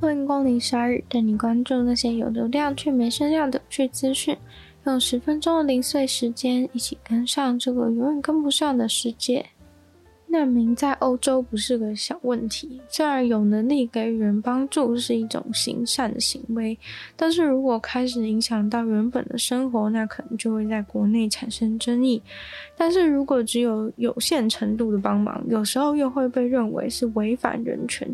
欢迎光临鲨语，带你关注那些有流量却没声量的趣资讯。用十分钟的零碎时间，一起跟上这个永远跟不上的世界。难民在欧洲不是个小问题，虽然有能力给予人帮助是一种行善的行为，但是如果开始影响到原本的生活，那可能就会在国内产生争议。但是如果只有有限程度的帮忙，有时候又会被认为是违反人权。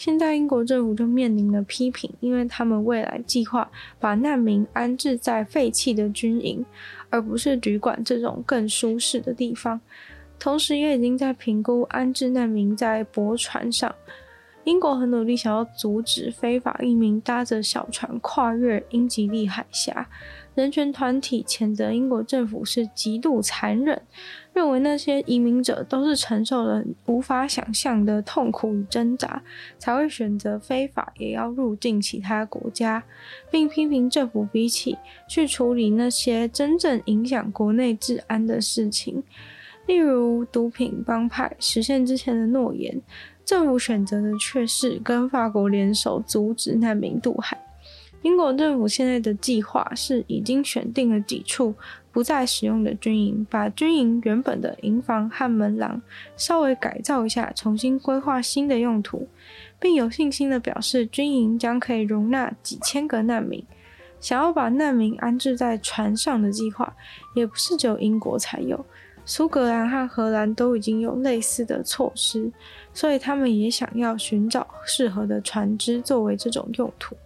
现在英国政府就面临了批评，因为他们未来计划把难民安置在废弃的军营，而不是旅馆这种更舒适的地方。同时，也已经在评估安置难民在驳船上。英国很努力想要阻止非法移民搭着小船跨越英吉利海峡。人权团体谴责英国政府是极度残忍，认为那些移民者都是承受了无法想象的痛苦与挣扎，才会选择非法也要入境其他国家，并批评政府比起去处理那些真正影响国内治安的事情，例如毒品帮派实现之前的诺言，政府选择的却是跟法国联手阻止难民渡海。英国政府现在的计划是已经选定了几处不再使用的军营，把军营原本的营房和门廊稍微改造一下，重新规划新的用途，并有信心地表示，军营将可以容纳几千个难民。想要把难民安置在船上的计划，也不是只有英国才有。苏格兰和荷兰都已经有类似的措施，所以他们也想要寻找适合的船只作为这种用途。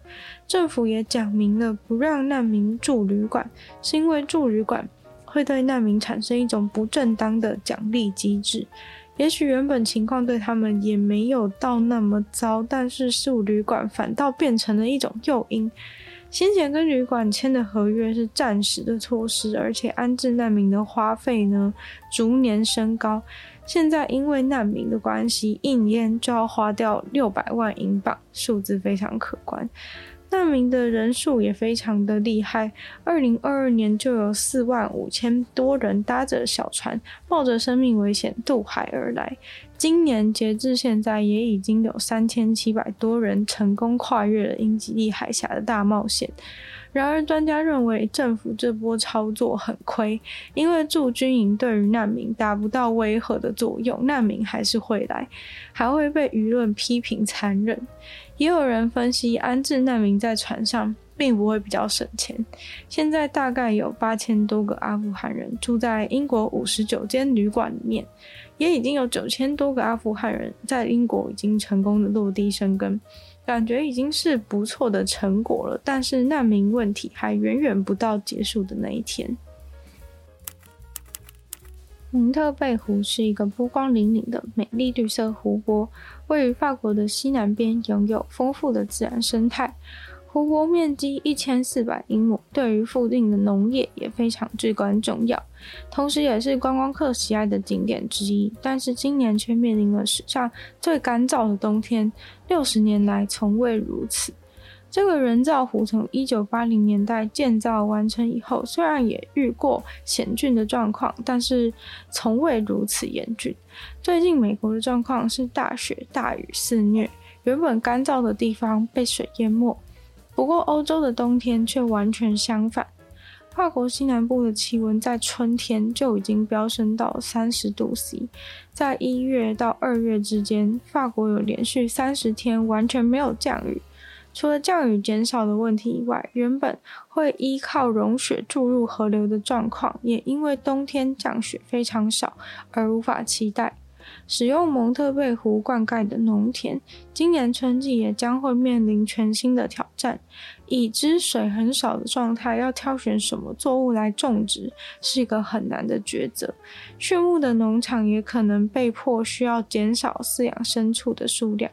政府也讲明了，不让难民住旅馆，是因为住旅馆会对难民产生一种不正当的奖励机制。也许原本情况对他们也没有到那么糟，但是住旅馆反倒变成了一种诱因。先前跟旅馆签的合约是暂时的措施，而且安置难民的花费呢，逐年升高。现在因为难民的关系，一年就要花掉六百万英镑，数字非常可观。难民的人数也非常的厉害，二零二二年就有四万五千多人搭着小船，冒着生命危险渡海而来。今年截至现在，也已经有三千七百多人成功跨越了英吉利海峡的大冒险。然而，专家认为政府这波操作很亏，因为驻军营对于难民达不到威吓的作用，难民还是会来，还会被舆论批评残忍。也有人分析，安置难民在船上并不会比较省钱。现在大概有八千多个阿富汗人住在英国五十九间旅馆里面，也已经有九千多个阿富汗人在英国已经成功的落地生根。感觉已经是不错的成果了，但是难民问题还远远不到结束的那一天。蒙特贝湖是一个波光粼粼的美丽绿色湖泊，位于法国的西南边，拥有丰富的自然生态。湖泊面积一千四百英亩，对于附近的农业也非常至关重要，同时也是观光客喜爱的景点之一。但是今年却面临了史上最干燥的冬天，六十年来从未如此。这个人造湖从一九八零年代建造完成以后，虽然也遇过险峻的状况，但是从未如此严峻。最近美国的状况是大雪大雨肆虐，原本干燥的地方被水淹没。不过，欧洲的冬天却完全相反。法国西南部的气温在春天就已经飙升到三十度 C，在一月到二月之间，法国有连续三十天完全没有降雨。除了降雨减少的问题以外，原本会依靠融雪注入河流的状况，也因为冬天降雪非常少而无法期待。使用蒙特贝湖灌溉的农田，今年春季也将会面临全新的挑战。已知水很少的状态，要挑选什么作物来种植，是一个很难的抉择。畜牧的农场也可能被迫需要减少饲养牲畜的数量。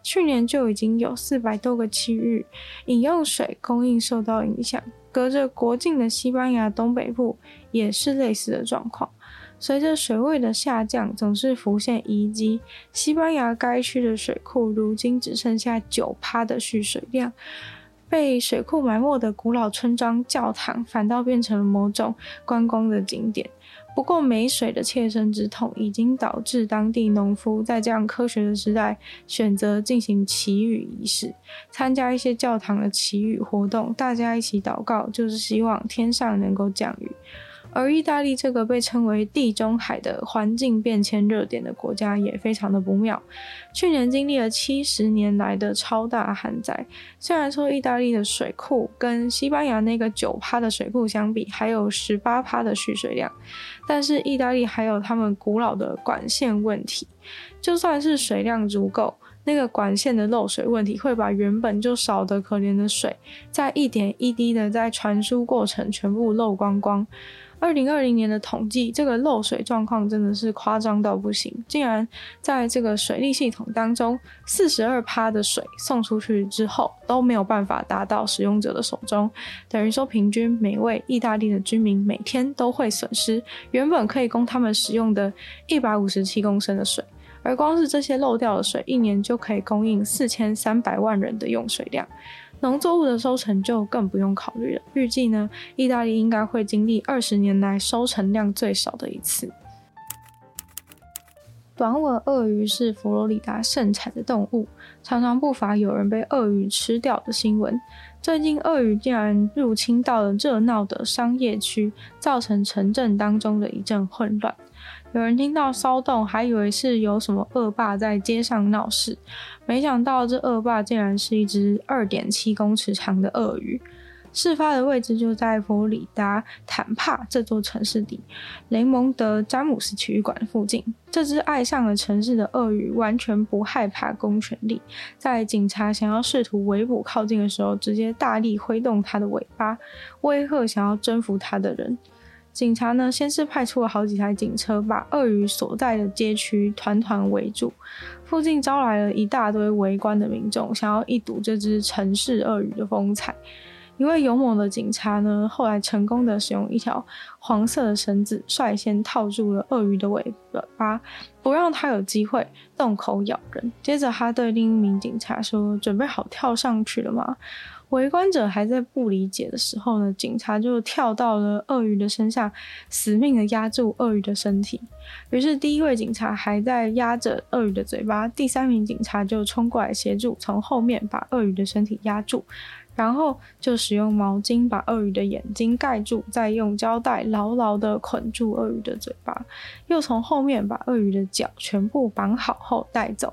去年就已经有四百多个区域饮用水供应受到影响，隔着国境的西班牙东北部也是类似的状况。随着水位的下降，总是浮现遗迹。西班牙该区的水库如今只剩下九趴的蓄水量，被水库埋没的古老村庄、教堂反倒变成了某种观光的景点。不过没水的切身之痛，已经导致当地农夫在这样科学的时代，选择进行祈雨仪式，参加一些教堂的祈雨活动，大家一起祷告，就是希望天上能够降雨。而意大利这个被称为地中海的环境变迁热点的国家也非常的不妙。去年经历了七十年来的超大旱灾，虽然说意大利的水库跟西班牙那个九趴的水库相比，还有十八趴的蓄水量，但是意大利还有他们古老的管线问题，就算是水量足够，那个管线的漏水问题会把原本就少得可怜的水，在一点一滴的在传输过程全部漏光光。二零二零年的统计，这个漏水状况真的是夸张到不行，竟然在这个水利系统当中，四十二趴的水送出去之后都没有办法达到使用者的手中，等于说平均每位意大利的居民每天都会损失原本可以供他们使用的一百五十七公升的水，而光是这些漏掉的水，一年就可以供应四千三百万人的用水量。农作物的收成就更不用考虑了。预计呢，意大利应该会经历二十年来收成量最少的一次。短吻鳄鱼是佛罗里达盛产的动物，常常不乏有人被鳄鱼吃掉的新闻。最近，鳄鱼竟然入侵到了热闹的商业区，造成城镇当中的一阵混乱。有人听到骚动，还以为是有什么恶霸在街上闹事，没想到这恶霸竟然是一只二点七公尺长的鳄鱼。事发的位置就在佛罗里达坦帕这座城市里，雷蒙德詹姆斯体育馆附近。这只爱上了城市的鳄鱼完全不害怕公权力，在警察想要试图围捕靠近的时候，直接大力挥动它的尾巴，威吓想要征服它的人。警察呢，先是派出了好几台警车，把鳄鱼所在的街区团团围住，附近招来了一大堆围观的民众，想要一睹这只城市鳄鱼的风采。一位勇猛的警察呢，后来成功的使用一条黄色的绳子，率先套住了鳄鱼的尾巴，不让他有机会动口咬人。接着，他对另一名警察说：“准备好跳上去了吗？”围观者还在不理解的时候呢，警察就跳到了鳄鱼的身上，死命的压住鳄鱼的身体。于是第一位警察还在压着鳄鱼的嘴巴，第三名警察就冲过来协助，从后面把鳄鱼的身体压住，然后就使用毛巾把鳄鱼的眼睛盖住，再用胶带牢牢的捆住鳄鱼的嘴巴，又从后面把鳄鱼的脚全部绑好后带走。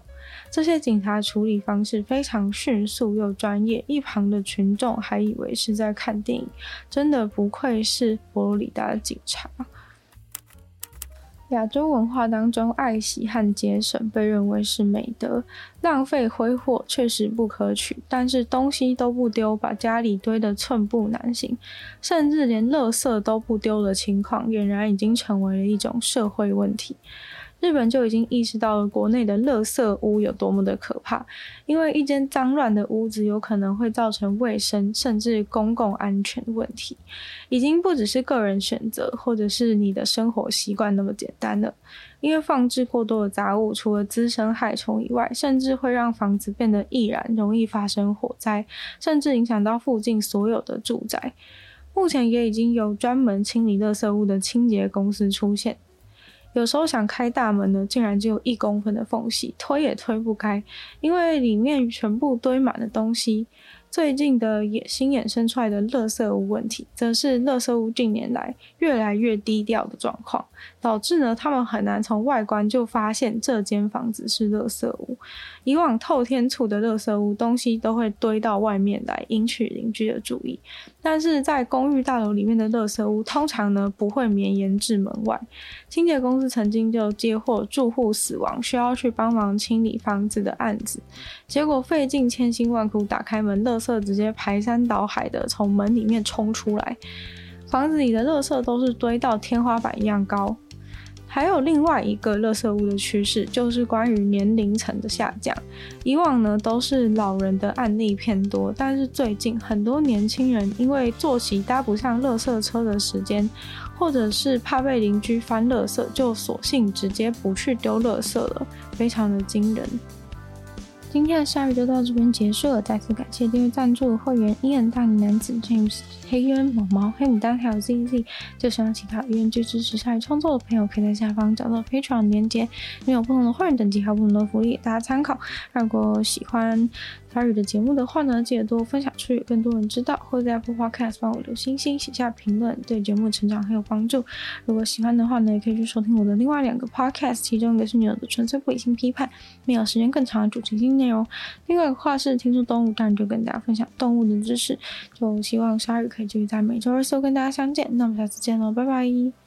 这些警察处理方式非常迅速又专业，一旁的群众还以为是在看电影，真的不愧是佛罗里达的警察。亚洲文化当中，爱惜和节省被认为是美德，浪费挥霍确实不可取。但是东西都不丢，把家里堆得寸步难行，甚至连垃圾都不丢的情况，俨然已经成为了一种社会问题。日本就已经意识到了国内的垃圾屋有多么的可怕，因为一间脏乱的屋子有可能会造成卫生甚至公共安全问题，已经不只是个人选择或者是你的生活习惯那么简单了。因为放置过多的杂物，除了滋生害虫以外，甚至会让房子变得易燃，容易发生火灾，甚至影响到附近所有的住宅。目前也已经有专门清理垃圾屋的清洁公司出现。有时候想开大门呢，竟然只有一公分的缝隙，推也推不开，因为里面全部堆满了东西。最近的野新衍生出来的垃圾屋问题，则是垃圾屋近年来越来越低调的状况，导致呢他们很难从外观就发现这间房子是垃圾屋。以往透天厝的垃圾屋，东西都会堆到外面来，引起邻居的注意。但是在公寓大楼里面的垃圾屋，通常呢不会绵延至门外。清洁公司曾经就接获住户死亡，需要去帮忙清理房子的案子，结果费尽千辛万苦打开门，垃圾直接排山倒海的从门里面冲出来，房子里的垃圾都是堆到天花板一样高。还有另外一个垃圾屋的趋势，就是关于年龄层的下降。以往呢都是老人的案例偏多，但是最近很多年轻人因为作息搭不上垃圾车的时间，或者是怕被邻居翻垃圾，就索性直接不去丢垃圾了，非常的惊人。今天的鲨鱼就到这边结束了，再次感谢订阅赞助会员伊恩、大龄男子 James、黑渊、毛毛、黑牡丹还有 ZZ。就希望其他愿意支持鲨鱼创作的朋友，可以在下方找到 Patreon 连接，拥有不同的会员等级还有不同的福利，大家参考。如果喜欢鲨鱼的节目的话呢，记得多分享出去，更多人知道，或者在 Apple Podcast 帮我留星星、写下评论，对节目成长很有帮助。如果喜欢的话呢，也可以去收听我的另外两个 Podcast，其中一个是女友的纯粹不理性批判，没有时间更长的主题性内容；另外一个话是听说动物，当然就跟大家分享动物的知识。就希望鲨鱼可以继续在每周二、四跟大家相见。那我们下次见喽，拜拜。